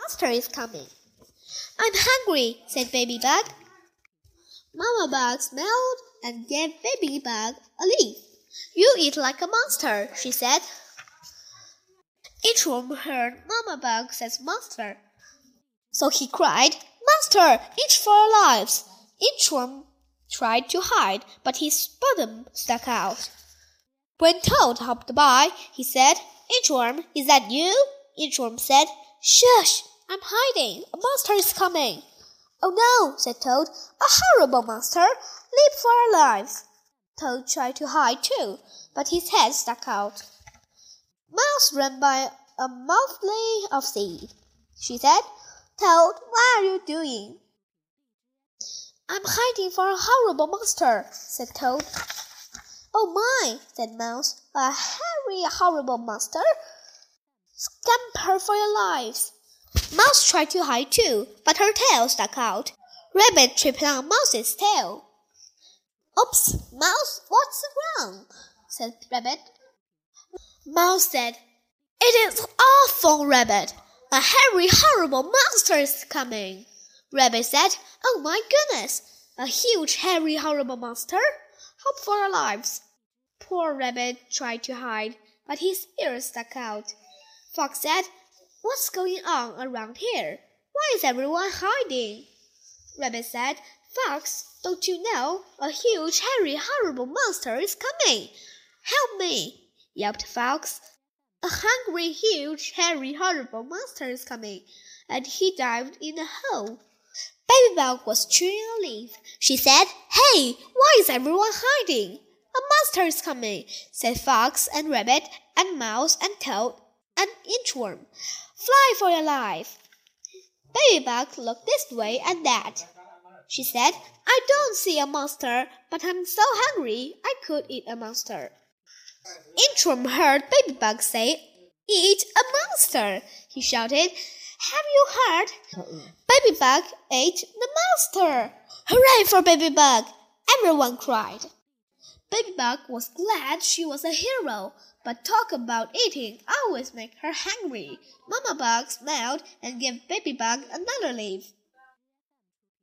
Monster is coming. I'm hungry, said Baby Bug. Mama Bug smiled and gave Baby Bug a leaf. You eat like a monster, she said. Each Inchworm heard Mama Bug says monster. So he cried, Master, each for our lives. Each Inchworm tried to hide, but his bottom stuck out. When Toad hopped by, he said, Inchworm, is that you? Inchworm said, Shush, I'm hiding. A monster is coming. Oh no, said Toad, a horrible monster. Leap for our lives. Toad tried to hide too, but his head stuck out. Mouse ran by a mouthful of seed. She said, Toad, what are you doing? I'm hiding for a horrible monster, said Toad. Oh my, said Mouse, a hairy, horrible monster. Scamper for your lives. Mouse tried to hide too, but her tail stuck out. Rabbit tripped on Mouse's tail. Oops, Mouse, what's wrong? said Rabbit. Mouse said, It is awful, Rabbit. A hairy, horrible monster is coming. Rabbit said, Oh my goodness, a huge, hairy, horrible monster? Hope for our lives. Poor Rabbit tried to hide, but his ears stuck out. Fox said, What's going on around here? Why is everyone hiding? Rabbit said, Fox, don't you know? A huge, hairy, horrible monster is coming. Help me, yelped Fox. A hungry, huge, hairy, horrible monster is coming, and he dived in a hole. Baby Bug was chewing a leaf. She said, Hey, why is everyone hiding? A monster is coming, said Fox and Rabbit and Mouse and Toad and Inchworm. Fly for your life. Baby Bug looked this way and that. She said, I don't see a monster, but I'm so hungry I could eat a monster. Inchworm heard Baby Bug say, Eat a monster! He shouted. Have you heard? Baby Bug ate the monster! Hooray for Baby Bug! Everyone cried. Baby Bug was glad she was a hero, but talk about eating always make her hungry. Mama Bug smiled and gave Baby Bug another leaf.